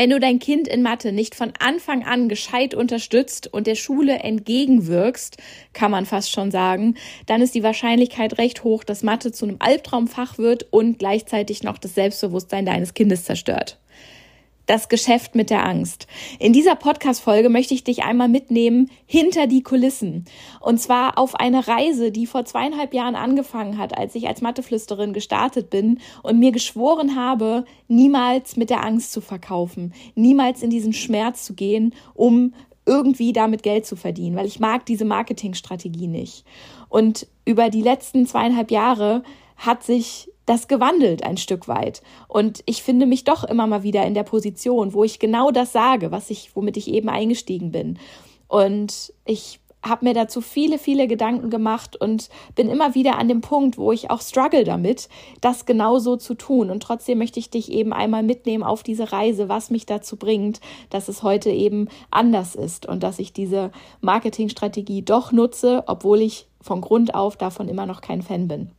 Wenn du dein Kind in Mathe nicht von Anfang an gescheit unterstützt und der Schule entgegenwirkst, kann man fast schon sagen, dann ist die Wahrscheinlichkeit recht hoch, dass Mathe zu einem Albtraumfach wird und gleichzeitig noch das Selbstbewusstsein deines Kindes zerstört das Geschäft mit der Angst. In dieser Podcast-Folge möchte ich dich einmal mitnehmen hinter die Kulissen. Und zwar auf eine Reise, die vor zweieinhalb Jahren angefangen hat, als ich als Matheflüsterin gestartet bin und mir geschworen habe, niemals mit der Angst zu verkaufen, niemals in diesen Schmerz zu gehen, um irgendwie damit Geld zu verdienen, weil ich mag diese Marketingstrategie nicht. Und über die letzten zweieinhalb Jahre hat sich das gewandelt ein Stück weit. Und ich finde mich doch immer mal wieder in der Position, wo ich genau das sage, was ich, womit ich eben eingestiegen bin. Und ich habe mir dazu viele, viele Gedanken gemacht und bin immer wieder an dem Punkt, wo ich auch struggle damit, das genauso zu tun. Und trotzdem möchte ich dich eben einmal mitnehmen auf diese Reise, was mich dazu bringt, dass es heute eben anders ist und dass ich diese Marketingstrategie doch nutze, obwohl ich von Grund auf davon immer noch kein Fan bin.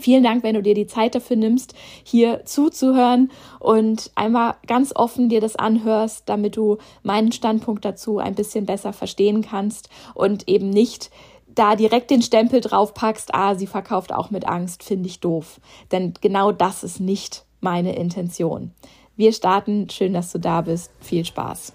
Vielen Dank, wenn du dir die Zeit dafür nimmst, hier zuzuhören und einmal ganz offen dir das anhörst, damit du meinen Standpunkt dazu ein bisschen besser verstehen kannst und eben nicht da direkt den Stempel draufpackst, ah, sie verkauft auch mit Angst, finde ich doof. Denn genau das ist nicht meine Intention. Wir starten. Schön, dass du da bist. Viel Spaß.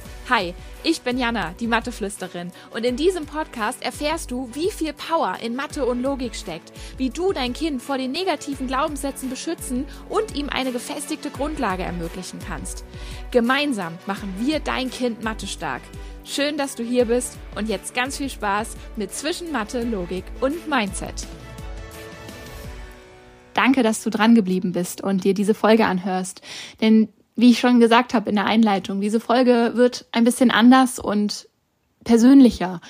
Hi, ich bin Jana, die Matheflüsterin, und in diesem Podcast erfährst du, wie viel Power in Mathe und Logik steckt, wie du dein Kind vor den negativen Glaubenssätzen beschützen und ihm eine gefestigte Grundlage ermöglichen kannst. Gemeinsam machen wir dein Kind Mathe stark. Schön, dass du hier bist und jetzt ganz viel Spaß mit Zwischen Mathe, Logik und Mindset. Danke, dass du dran geblieben bist und dir diese Folge anhörst. Denn wie ich schon gesagt habe in der Einleitung, diese Folge wird ein bisschen anders und persönlicher.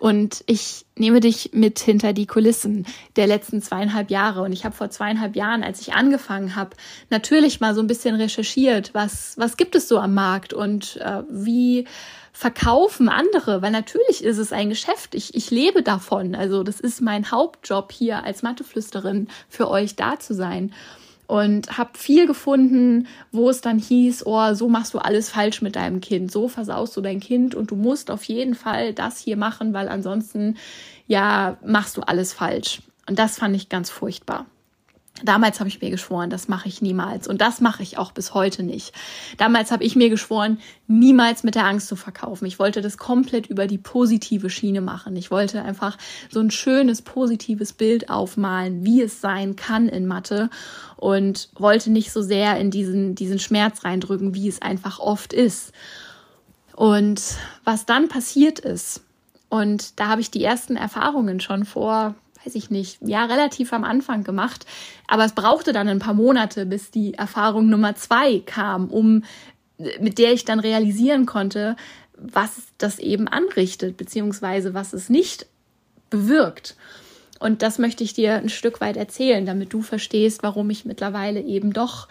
Und ich nehme dich mit hinter die Kulissen der letzten zweieinhalb Jahre. Und ich habe vor zweieinhalb Jahren, als ich angefangen habe, natürlich mal so ein bisschen recherchiert, was, was gibt es so am Markt und äh, wie verkaufen andere, weil natürlich ist es ein Geschäft. Ich, ich lebe davon. Also das ist mein Hauptjob hier als Matheflüsterin für euch da zu sein und habe viel gefunden, wo es dann hieß, oh, so machst du alles falsch mit deinem Kind, so versaust du dein Kind und du musst auf jeden Fall das hier machen, weil ansonsten ja machst du alles falsch. Und das fand ich ganz furchtbar. Damals habe ich mir geschworen, das mache ich niemals. Und das mache ich auch bis heute nicht. Damals habe ich mir geschworen, niemals mit der Angst zu verkaufen. Ich wollte das komplett über die positive Schiene machen. Ich wollte einfach so ein schönes, positives Bild aufmalen, wie es sein kann in Mathe. Und wollte nicht so sehr in diesen, diesen Schmerz reindrücken, wie es einfach oft ist. Und was dann passiert ist, und da habe ich die ersten Erfahrungen schon vor weiß ich nicht, ja, relativ am Anfang gemacht. Aber es brauchte dann ein paar Monate, bis die Erfahrung Nummer zwei kam, um, mit der ich dann realisieren konnte, was das eben anrichtet, beziehungsweise was es nicht bewirkt. Und das möchte ich dir ein Stück weit erzählen, damit du verstehst, warum ich mittlerweile eben doch,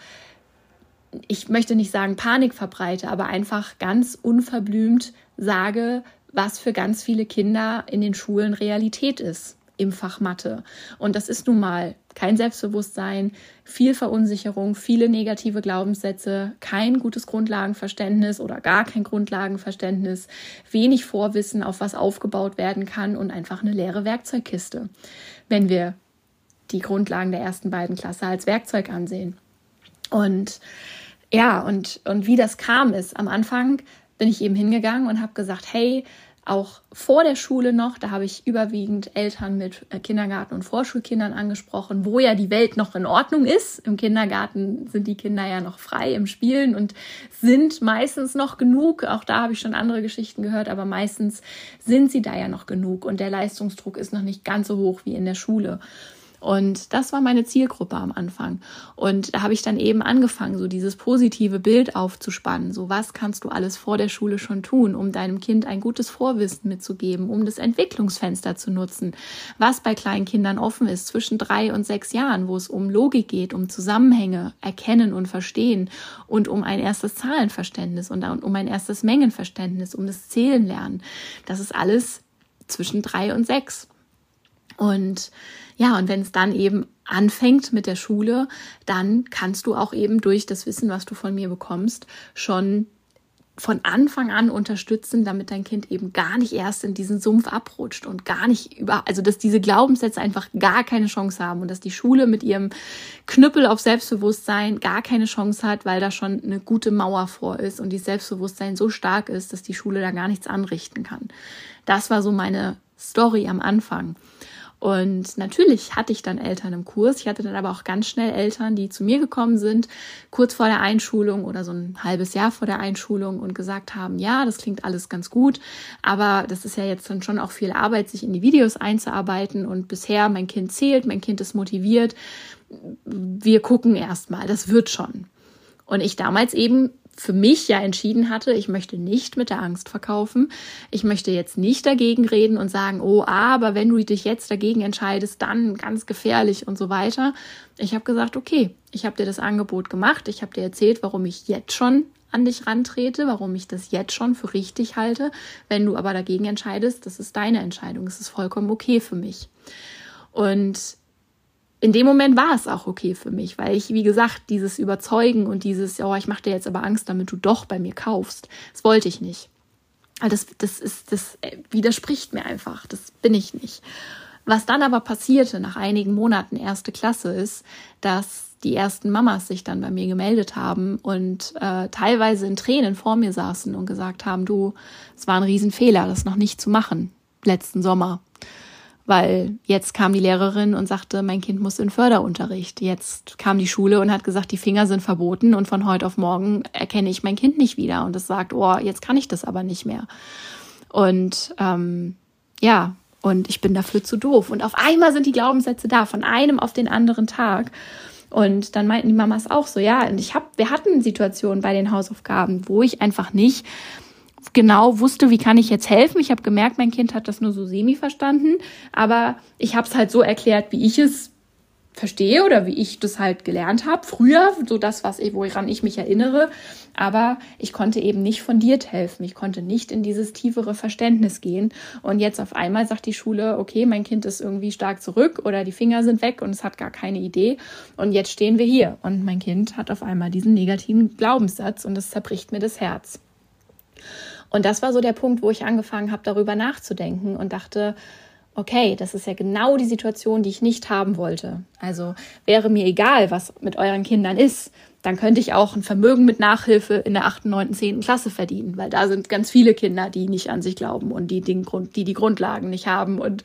ich möchte nicht sagen Panik verbreite, aber einfach ganz unverblümt sage, was für ganz viele Kinder in den Schulen Realität ist im Fach Mathe. Und das ist nun mal kein Selbstbewusstsein, viel Verunsicherung, viele negative Glaubenssätze, kein gutes Grundlagenverständnis oder gar kein Grundlagenverständnis, wenig Vorwissen, auf was aufgebaut werden kann und einfach eine leere Werkzeugkiste, wenn wir die Grundlagen der ersten beiden Klasse als Werkzeug ansehen. Und ja, und, und wie das kam ist, am Anfang bin ich eben hingegangen und habe gesagt, hey, auch vor der Schule noch, da habe ich überwiegend Eltern mit äh, Kindergarten- und Vorschulkindern angesprochen, wo ja die Welt noch in Ordnung ist. Im Kindergarten sind die Kinder ja noch frei im Spielen und sind meistens noch genug. Auch da habe ich schon andere Geschichten gehört, aber meistens sind sie da ja noch genug und der Leistungsdruck ist noch nicht ganz so hoch wie in der Schule. Und das war meine Zielgruppe am Anfang. Und da habe ich dann eben angefangen, so dieses positive Bild aufzuspannen. So was kannst du alles vor der Schule schon tun, um deinem Kind ein gutes Vorwissen mitzugeben, um das Entwicklungsfenster zu nutzen, was bei kleinen Kindern offen ist zwischen drei und sechs Jahren, wo es um Logik geht, um Zusammenhänge erkennen und verstehen und um ein erstes Zahlenverständnis und um ein erstes Mengenverständnis, um das Zählen lernen. Das ist alles zwischen drei und sechs. Und ja, und wenn es dann eben anfängt mit der Schule, dann kannst du auch eben durch das Wissen, was du von mir bekommst, schon von Anfang an unterstützen, damit dein Kind eben gar nicht erst in diesen Sumpf abrutscht und gar nicht über, also dass diese Glaubenssätze einfach gar keine Chance haben und dass die Schule mit ihrem Knüppel auf Selbstbewusstsein gar keine Chance hat, weil da schon eine gute Mauer vor ist und die Selbstbewusstsein so stark ist, dass die Schule da gar nichts anrichten kann. Das war so meine Story am Anfang. Und natürlich hatte ich dann Eltern im Kurs. Ich hatte dann aber auch ganz schnell Eltern, die zu mir gekommen sind, kurz vor der Einschulung oder so ein halbes Jahr vor der Einschulung und gesagt haben, ja, das klingt alles ganz gut, aber das ist ja jetzt dann schon auch viel Arbeit, sich in die Videos einzuarbeiten. Und bisher, mein Kind zählt, mein Kind ist motiviert. Wir gucken erst mal, das wird schon. Und ich damals eben für mich ja entschieden hatte, ich möchte nicht mit der Angst verkaufen. Ich möchte jetzt nicht dagegen reden und sagen, oh, aber wenn du dich jetzt dagegen entscheidest, dann ganz gefährlich und so weiter. Ich habe gesagt, okay, ich habe dir das Angebot gemacht, ich habe dir erzählt, warum ich jetzt schon an dich rantrete, warum ich das jetzt schon für richtig halte. Wenn du aber dagegen entscheidest, das ist deine Entscheidung, es ist vollkommen okay für mich. Und in dem Moment war es auch okay für mich, weil ich, wie gesagt, dieses Überzeugen und dieses, oh, ich mache dir jetzt aber Angst, damit du doch bei mir kaufst, das wollte ich nicht. Das, das, ist, das widerspricht mir einfach. Das bin ich nicht. Was dann aber passierte nach einigen Monaten erste Klasse ist, dass die ersten Mamas sich dann bei mir gemeldet haben und äh, teilweise in Tränen vor mir saßen und gesagt haben, du, es war ein Riesenfehler, das noch nicht zu machen letzten Sommer weil jetzt kam die Lehrerin und sagte, mein Kind muss in Förderunterricht. Jetzt kam die Schule und hat gesagt, die Finger sind verboten und von heute auf morgen erkenne ich mein Kind nicht wieder und es sagt, oh, jetzt kann ich das aber nicht mehr. Und ähm, ja, und ich bin dafür zu doof. Und auf einmal sind die Glaubenssätze da, von einem auf den anderen Tag. Und dann meinten die Mamas auch so, ja, und ich habe, wir hatten Situationen bei den Hausaufgaben, wo ich einfach nicht genau wusste, wie kann ich jetzt helfen. Ich habe gemerkt, mein Kind hat das nur so semi verstanden, aber ich habe es halt so erklärt, wie ich es verstehe oder wie ich das halt gelernt habe früher, so das, was ich, woran ich mich erinnere. Aber ich konnte eben nicht fundiert helfen. Ich konnte nicht in dieses tiefere Verständnis gehen. Und jetzt auf einmal sagt die Schule, okay, mein Kind ist irgendwie stark zurück oder die Finger sind weg und es hat gar keine Idee. Und jetzt stehen wir hier. Und mein Kind hat auf einmal diesen negativen Glaubenssatz und es zerbricht mir das Herz. Und das war so der Punkt, wo ich angefangen habe, darüber nachzudenken und dachte, okay, das ist ja genau die Situation, die ich nicht haben wollte. Also wäre mir egal, was mit euren Kindern ist dann könnte ich auch ein Vermögen mit Nachhilfe in der 8., 9., 10. Klasse verdienen, weil da sind ganz viele Kinder, die nicht an sich glauben und die, den Grund, die die Grundlagen nicht haben und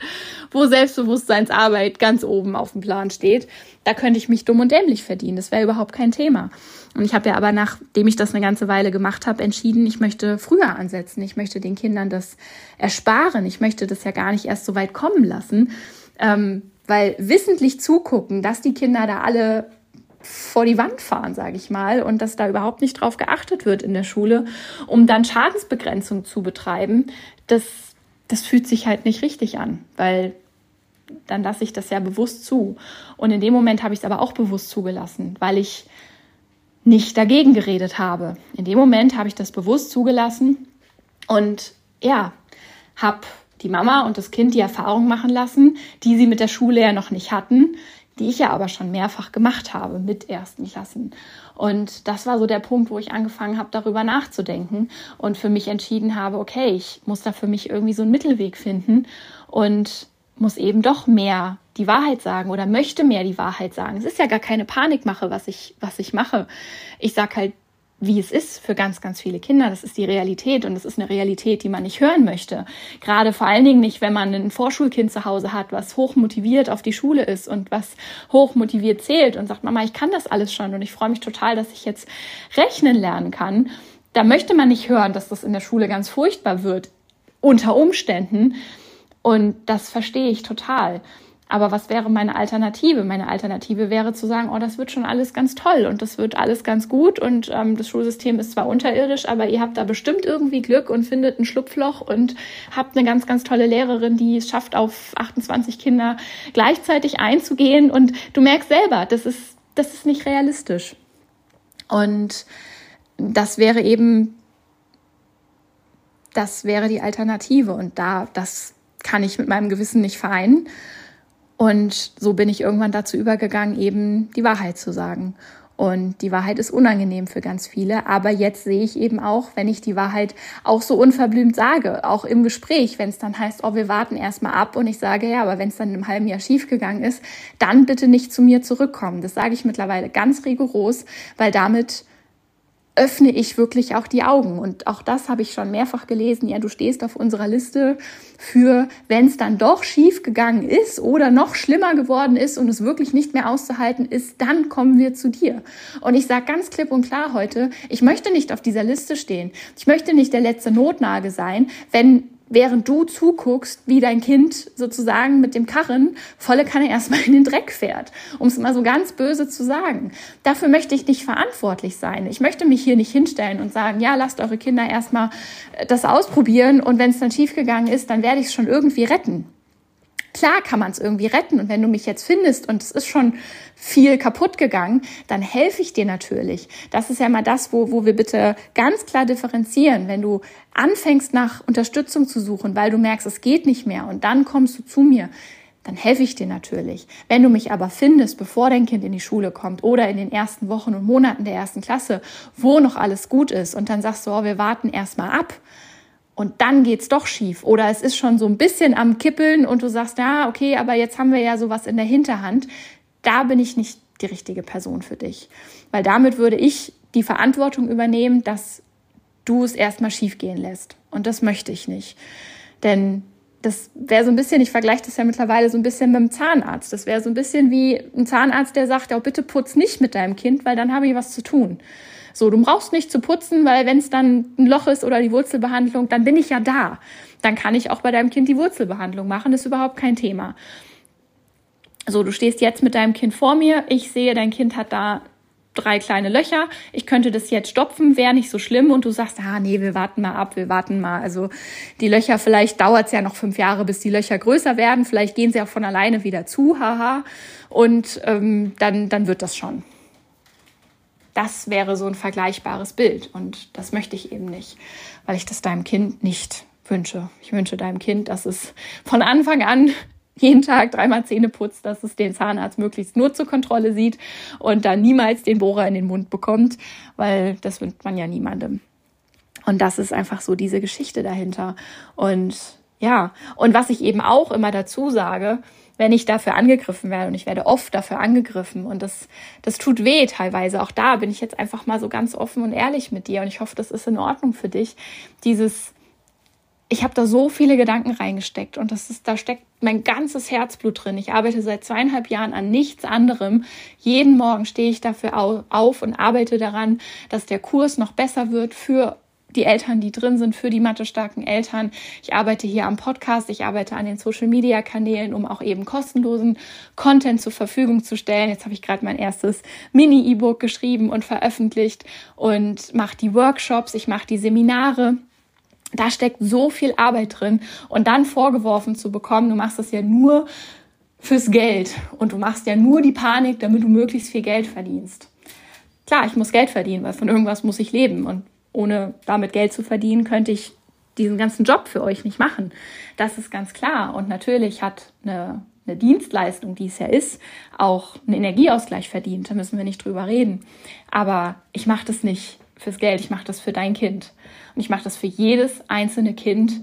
wo Selbstbewusstseinsarbeit ganz oben auf dem Plan steht. Da könnte ich mich dumm und dämlich verdienen. Das wäre überhaupt kein Thema. Und ich habe ja aber, nachdem ich das eine ganze Weile gemacht habe, entschieden, ich möchte früher ansetzen. Ich möchte den Kindern das ersparen. Ich möchte das ja gar nicht erst so weit kommen lassen. Ähm, weil wissentlich zugucken, dass die Kinder da alle vor die Wand fahren, sage ich mal, und dass da überhaupt nicht drauf geachtet wird in der Schule, um dann Schadensbegrenzung zu betreiben, das, das fühlt sich halt nicht richtig an, weil dann lasse ich das ja bewusst zu. Und in dem Moment habe ich es aber auch bewusst zugelassen, weil ich nicht dagegen geredet habe. In dem Moment habe ich das bewusst zugelassen und ja, habe die Mama und das Kind die Erfahrung machen lassen, die sie mit der Schule ja noch nicht hatten, die ich ja aber schon mehrfach gemacht habe mit ersten Klassen. Und das war so der Punkt, wo ich angefangen habe, darüber nachzudenken und für mich entschieden habe, okay, ich muss da für mich irgendwie so einen Mittelweg finden und muss eben doch mehr die Wahrheit sagen oder möchte mehr die Wahrheit sagen. Es ist ja gar keine Panikmache, was ich, was ich mache. Ich sag halt wie es ist für ganz, ganz viele Kinder. Das ist die Realität und das ist eine Realität, die man nicht hören möchte. Gerade vor allen Dingen nicht, wenn man ein Vorschulkind zu Hause hat, was hoch motiviert auf die Schule ist und was hoch motiviert zählt und sagt, Mama, ich kann das alles schon und ich freue mich total, dass ich jetzt rechnen lernen kann. Da möchte man nicht hören, dass das in der Schule ganz furchtbar wird, unter Umständen. Und das verstehe ich total. Aber was wäre meine Alternative? Meine Alternative wäre zu sagen, oh, das wird schon alles ganz toll und das wird alles ganz gut und ähm, das Schulsystem ist zwar unterirdisch, aber ihr habt da bestimmt irgendwie Glück und findet ein Schlupfloch und habt eine ganz, ganz tolle Lehrerin, die es schafft, auf 28 Kinder gleichzeitig einzugehen und du merkst selber, das ist, das ist nicht realistisch. Und das wäre eben, das wäre die Alternative und da, das kann ich mit meinem Gewissen nicht vereinen. Und so bin ich irgendwann dazu übergegangen, eben die Wahrheit zu sagen. Und die Wahrheit ist unangenehm für ganz viele. Aber jetzt sehe ich eben auch, wenn ich die Wahrheit auch so unverblümt sage, auch im Gespräch, wenn es dann heißt, oh, wir warten erstmal ab und ich sage, ja, aber wenn es dann im halben Jahr schiefgegangen ist, dann bitte nicht zu mir zurückkommen. Das sage ich mittlerweile ganz rigoros, weil damit öffne ich wirklich auch die Augen. Und auch das habe ich schon mehrfach gelesen. Ja, du stehst auf unserer Liste für, wenn es dann doch schief gegangen ist oder noch schlimmer geworden ist und es wirklich nicht mehr auszuhalten ist, dann kommen wir zu dir. Und ich sage ganz klipp und klar heute, ich möchte nicht auf dieser Liste stehen. Ich möchte nicht der letzte Notnage sein, wenn während du zuguckst, wie dein Kind sozusagen mit dem Karren volle Kanne erstmal in den Dreck fährt, um es mal so ganz böse zu sagen. Dafür möchte ich nicht verantwortlich sein. Ich möchte mich hier nicht hinstellen und sagen, ja, lasst eure Kinder erstmal äh, das ausprobieren und wenn es dann schiefgegangen ist, dann werde ich es schon irgendwie retten. Klar kann man es irgendwie retten und wenn du mich jetzt findest und es ist schon viel kaputt gegangen, dann helfe ich dir natürlich. Das ist ja mal das, wo, wo wir bitte ganz klar differenzieren. Wenn du anfängst nach Unterstützung zu suchen, weil du merkst, es geht nicht mehr und dann kommst du zu mir, dann helfe ich dir natürlich. Wenn du mich aber findest, bevor dein Kind in die Schule kommt oder in den ersten Wochen und Monaten der ersten Klasse, wo noch alles gut ist und dann sagst du, oh, wir warten erstmal ab, und dann geht's doch schief oder es ist schon so ein bisschen am Kippeln und du sagst, ja, okay, aber jetzt haben wir ja sowas in der Hinterhand. Da bin ich nicht die richtige Person für dich, weil damit würde ich die Verantwortung übernehmen, dass du es erstmal schief gehen lässt und das möchte ich nicht. Denn das wäre so ein bisschen, ich vergleiche das ja mittlerweile so ein bisschen mit dem Zahnarzt. Das wäre so ein bisschen wie ein Zahnarzt, der sagt, oh, bitte putz nicht mit deinem Kind, weil dann habe ich was zu tun. So, du brauchst nicht zu putzen, weil wenn es dann ein Loch ist oder die Wurzelbehandlung, dann bin ich ja da. Dann kann ich auch bei deinem Kind die Wurzelbehandlung machen, das ist überhaupt kein Thema. So, du stehst jetzt mit deinem Kind vor mir. Ich sehe, dein Kind hat da drei kleine Löcher. Ich könnte das jetzt stopfen, wäre nicht so schlimm. Und du sagst, ah, nee, wir warten mal ab, wir warten mal. Also die Löcher, vielleicht dauert es ja noch fünf Jahre, bis die Löcher größer werden. Vielleicht gehen sie auch von alleine wieder zu, haha. Und ähm, dann, dann wird das schon das wäre so ein vergleichbares Bild. Und das möchte ich eben nicht, weil ich das deinem Kind nicht wünsche. Ich wünsche deinem Kind, dass es von Anfang an jeden Tag dreimal Zähne putzt, dass es den Zahnarzt möglichst nur zur Kontrolle sieht und dann niemals den Bohrer in den Mund bekommt, weil das wünscht man ja niemandem. Und das ist einfach so diese Geschichte dahinter. Und ja, und was ich eben auch immer dazu sage, wenn ich dafür angegriffen werde und ich werde oft dafür angegriffen und das, das tut weh teilweise. Auch da bin ich jetzt einfach mal so ganz offen und ehrlich mit dir und ich hoffe, das ist in Ordnung für dich. Dieses, ich habe da so viele Gedanken reingesteckt und das ist, da steckt mein ganzes Herzblut drin. Ich arbeite seit zweieinhalb Jahren an nichts anderem. Jeden Morgen stehe ich dafür auf und arbeite daran, dass der Kurs noch besser wird für die Eltern, die drin sind, für die mathe-starken Eltern. Ich arbeite hier am Podcast, ich arbeite an den Social-Media-Kanälen, um auch eben kostenlosen Content zur Verfügung zu stellen. Jetzt habe ich gerade mein erstes Mini-E-Book geschrieben und veröffentlicht und mache die Workshops, ich mache die Seminare. Da steckt so viel Arbeit drin und dann vorgeworfen zu bekommen, du machst das ja nur fürs Geld und du machst ja nur die Panik, damit du möglichst viel Geld verdienst. Klar, ich muss Geld verdienen, weil von irgendwas muss ich leben und ohne damit Geld zu verdienen, könnte ich diesen ganzen Job für euch nicht machen. Das ist ganz klar. Und natürlich hat eine, eine Dienstleistung, die es ja ist, auch einen Energieausgleich verdient. Da müssen wir nicht drüber reden. Aber ich mache das nicht fürs Geld, ich mache das für dein Kind. Und ich mache das für jedes einzelne Kind,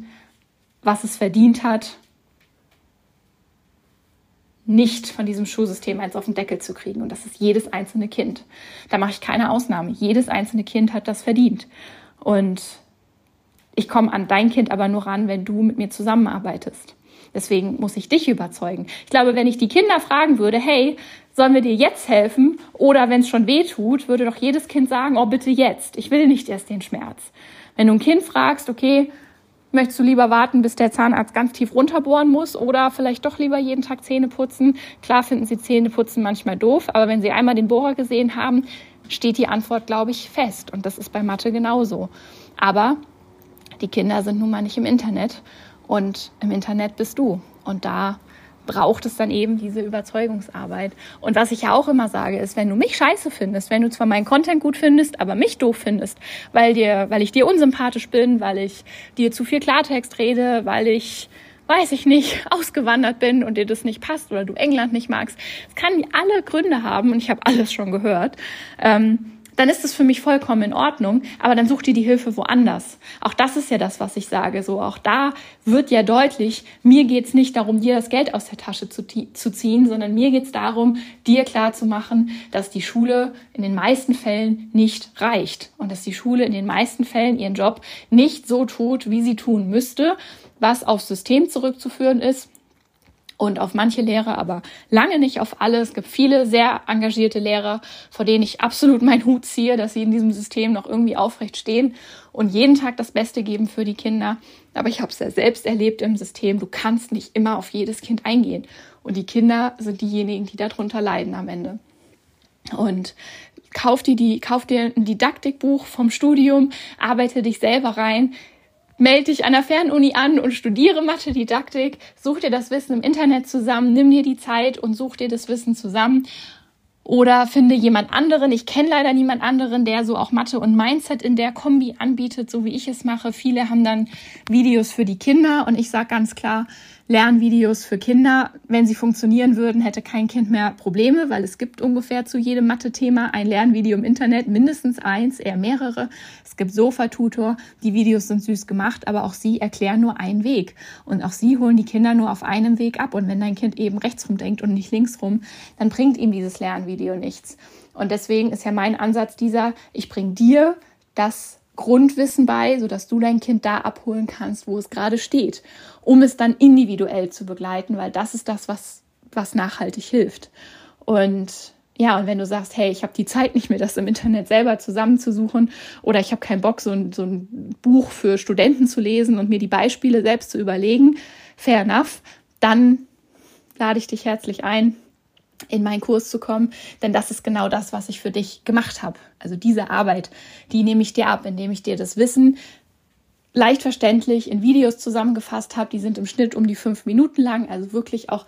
was es verdient hat, nicht von diesem Schulsystem eins auf den Deckel zu kriegen. Und das ist jedes einzelne Kind. Da mache ich keine Ausnahme. Jedes einzelne Kind hat das verdient. Und ich komme an dein Kind aber nur ran, wenn du mit mir zusammenarbeitest. Deswegen muss ich dich überzeugen. Ich glaube, wenn ich die Kinder fragen würde, hey, sollen wir dir jetzt helfen? Oder wenn es schon weh tut, würde doch jedes Kind sagen, oh bitte jetzt. Ich will nicht erst den Schmerz. Wenn du ein Kind fragst, okay, Möchtest du lieber warten, bis der Zahnarzt ganz tief runterbohren muss oder vielleicht doch lieber jeden Tag Zähne putzen? Klar finden sie Zähne putzen manchmal doof, aber wenn sie einmal den Bohrer gesehen haben, steht die Antwort, glaube ich, fest. Und das ist bei Mathe genauso. Aber die Kinder sind nun mal nicht im Internet und im Internet bist du. Und da braucht es dann eben diese Überzeugungsarbeit. Und was ich ja auch immer sage, ist, wenn du mich scheiße findest, wenn du zwar meinen Content gut findest, aber mich doof findest, weil dir, weil ich dir unsympathisch bin, weil ich dir zu viel Klartext rede, weil ich weiß ich nicht, ausgewandert bin und dir das nicht passt oder du England nicht magst. Es kann alle Gründe haben und ich habe alles schon gehört. Ähm, dann ist es für mich vollkommen in Ordnung, aber dann such dir die Hilfe woanders. Auch das ist ja das, was ich sage. So, auch da wird ja deutlich, mir geht's nicht darum, dir das Geld aus der Tasche zu, zu ziehen, sondern mir geht's darum, dir klarzumachen, dass die Schule in den meisten Fällen nicht reicht und dass die Schule in den meisten Fällen ihren Job nicht so tut, wie sie tun müsste, was aufs System zurückzuführen ist und auf manche Lehrer, aber lange nicht auf alle. Es gibt viele sehr engagierte Lehrer, vor denen ich absolut meinen Hut ziehe, dass sie in diesem System noch irgendwie aufrecht stehen und jeden Tag das Beste geben für die Kinder. Aber ich habe es ja selbst erlebt im System. Du kannst nicht immer auf jedes Kind eingehen. Und die Kinder sind diejenigen, die darunter leiden am Ende. Und kauf dir die, kauf dir ein Didaktikbuch vom Studium, arbeite dich selber rein, melde dich an der Fernuni an und studiere Mathe-Didaktik, such dir das Wissen im Internet zusammen, nimm dir die Zeit und such dir das Wissen zusammen. Oder finde jemand anderen. Ich kenne leider niemand anderen, der so auch Mathe und Mindset in der Kombi anbietet, so wie ich es mache. Viele haben dann Videos für die Kinder und ich sage ganz klar, Lernvideos für Kinder. Wenn sie funktionieren würden, hätte kein Kind mehr Probleme, weil es gibt ungefähr zu jedem Mathe-Thema ein Lernvideo im Internet, mindestens eins, eher mehrere. Es gibt Sofa-Tutor, die Videos sind süß gemacht, aber auch sie erklären nur einen Weg. Und auch sie holen die Kinder nur auf einem Weg ab. Und wenn dein Kind eben rechtsrum denkt und nicht linksrum, dann bringt ihm dieses Lernvideo nichts. Und deswegen ist ja mein Ansatz dieser, ich bringe dir das Grundwissen bei, sodass du dein Kind da abholen kannst, wo es gerade steht, um es dann individuell zu begleiten, weil das ist das, was, was nachhaltig hilft. Und ja, und wenn du sagst, hey, ich habe die Zeit nicht mehr, das im Internet selber zusammenzusuchen oder ich habe keinen Bock, so ein, so ein Buch für Studenten zu lesen und mir die Beispiele selbst zu überlegen, fair enough, dann lade ich dich herzlich ein, in meinen Kurs zu kommen, denn das ist genau das, was ich für dich gemacht habe. Also diese Arbeit, die nehme ich dir ab, indem ich dir das Wissen leicht verständlich in Videos zusammengefasst habe. Die sind im Schnitt um die fünf Minuten lang, also wirklich auch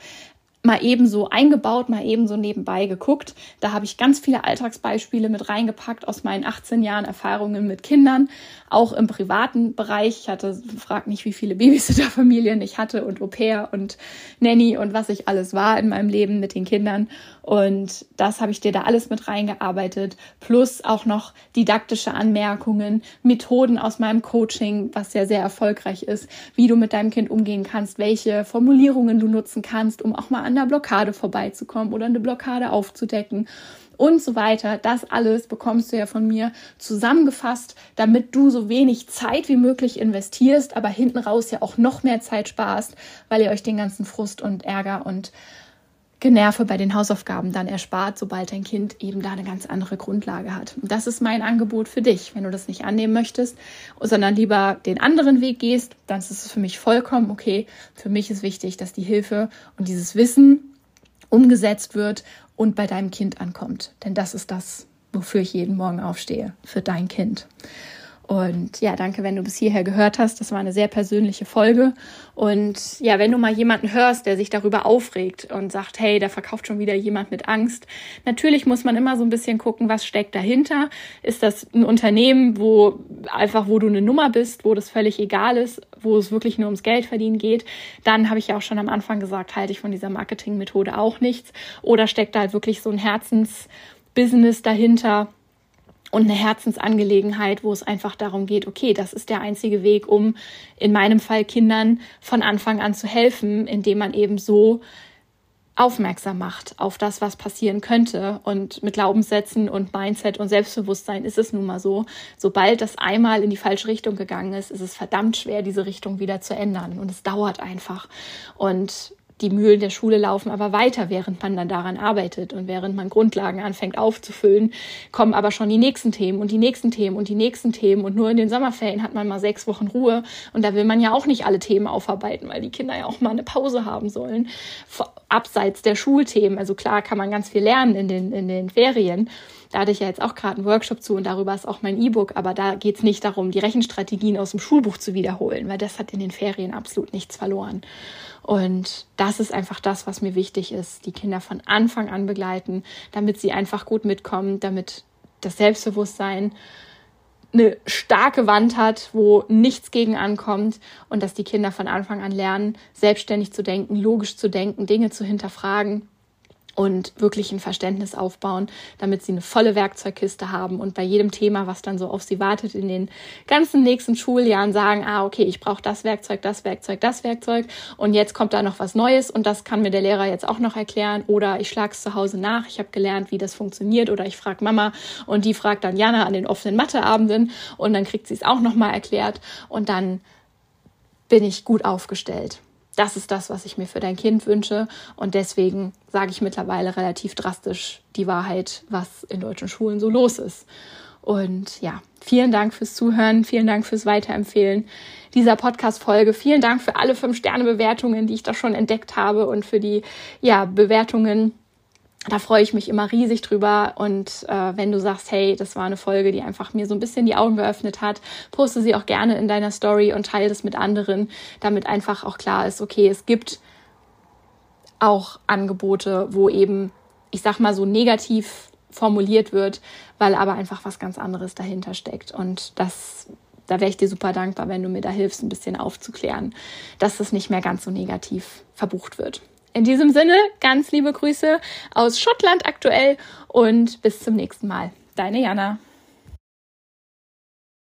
mal ebenso eingebaut, mal ebenso nebenbei geguckt. Da habe ich ganz viele Alltagsbeispiele mit reingepackt aus meinen 18 Jahren Erfahrungen mit Kindern, auch im privaten Bereich. Ich hatte, frag nicht, wie viele Babysitterfamilien ich hatte und Au pair und Nanny und was ich alles war in meinem Leben mit den Kindern. Und das habe ich dir da alles mit reingearbeitet, plus auch noch didaktische Anmerkungen, Methoden aus meinem Coaching, was ja sehr erfolgreich ist, wie du mit deinem Kind umgehen kannst, welche Formulierungen du nutzen kannst, um auch mal an der Blockade vorbeizukommen oder eine Blockade aufzudecken und so weiter. Das alles bekommst du ja von mir zusammengefasst, damit du so wenig Zeit wie möglich investierst, aber hinten raus ja auch noch mehr Zeit sparst, weil ihr euch den ganzen Frust und Ärger und Generve bei den Hausaufgaben dann erspart, sobald dein Kind eben da eine ganz andere Grundlage hat. Und das ist mein Angebot für dich. Wenn du das nicht annehmen möchtest, sondern lieber den anderen Weg gehst, dann ist es für mich vollkommen okay. Für mich ist wichtig, dass die Hilfe und dieses Wissen umgesetzt wird und bei deinem Kind ankommt. Denn das ist das, wofür ich jeden Morgen aufstehe, für dein Kind. Und ja, danke, wenn du bis hierher gehört hast. Das war eine sehr persönliche Folge. Und ja, wenn du mal jemanden hörst, der sich darüber aufregt und sagt, hey, da verkauft schon wieder jemand mit Angst. Natürlich muss man immer so ein bisschen gucken, was steckt dahinter. Ist das ein Unternehmen, wo einfach, wo du eine Nummer bist, wo das völlig egal ist, wo es wirklich nur ums Geld verdienen geht? Dann habe ich ja auch schon am Anfang gesagt, halte ich von dieser Marketingmethode auch nichts. Oder steckt da halt wirklich so ein Herzensbusiness dahinter? Und eine Herzensangelegenheit, wo es einfach darum geht, okay, das ist der einzige Weg, um in meinem Fall Kindern von Anfang an zu helfen, indem man eben so aufmerksam macht auf das, was passieren könnte. Und mit Glaubenssätzen und Mindset und Selbstbewusstsein ist es nun mal so, sobald das einmal in die falsche Richtung gegangen ist, ist es verdammt schwer, diese Richtung wieder zu ändern. Und es dauert einfach. Und die Mühlen der Schule laufen aber weiter, während man dann daran arbeitet und während man Grundlagen anfängt aufzufüllen, kommen aber schon die nächsten Themen und die nächsten Themen und die nächsten Themen. Und nur in den Sommerferien hat man mal sechs Wochen Ruhe. Und da will man ja auch nicht alle Themen aufarbeiten, weil die Kinder ja auch mal eine Pause haben sollen, abseits der Schulthemen. Also klar kann man ganz viel lernen in den, in den Ferien. Da hatte ich ja jetzt auch gerade einen Workshop zu und darüber ist auch mein E-Book, aber da geht es nicht darum, die Rechenstrategien aus dem Schulbuch zu wiederholen, weil das hat in den Ferien absolut nichts verloren. Und das ist einfach das, was mir wichtig ist, die Kinder von Anfang an begleiten, damit sie einfach gut mitkommen, damit das Selbstbewusstsein eine starke Wand hat, wo nichts gegen ankommt und dass die Kinder von Anfang an lernen, selbstständig zu denken, logisch zu denken, Dinge zu hinterfragen und wirklich ein Verständnis aufbauen, damit sie eine volle Werkzeugkiste haben und bei jedem Thema, was dann so auf sie wartet, in den ganzen nächsten Schuljahren sagen, ah, okay, ich brauche das Werkzeug, das Werkzeug, das Werkzeug und jetzt kommt da noch was Neues und das kann mir der Lehrer jetzt auch noch erklären oder ich schlage es zu Hause nach, ich habe gelernt, wie das funktioniert oder ich frage Mama und die fragt dann Jana an den offenen Matheabenden und dann kriegt sie es auch nochmal erklärt und dann bin ich gut aufgestellt das ist das, was ich mir für dein Kind wünsche. Und deswegen sage ich mittlerweile relativ drastisch die Wahrheit, was in deutschen Schulen so los ist. Und ja, vielen Dank fürs Zuhören, vielen Dank fürs Weiterempfehlen dieser Podcast-Folge. Vielen Dank für alle fünf Sterne-Bewertungen, die ich da schon entdeckt habe und für die ja, Bewertungen da freue ich mich immer riesig drüber. Und äh, wenn du sagst, hey, das war eine Folge, die einfach mir so ein bisschen die Augen geöffnet hat, poste sie auch gerne in deiner Story und teile das mit anderen, damit einfach auch klar ist, okay, es gibt auch Angebote, wo eben, ich sag mal so negativ formuliert wird, weil aber einfach was ganz anderes dahinter steckt. Und das, da wäre ich dir super dankbar, wenn du mir da hilfst, ein bisschen aufzuklären, dass es nicht mehr ganz so negativ verbucht wird. In diesem Sinne, ganz liebe Grüße aus Schottland aktuell und bis zum nächsten Mal. Deine Jana.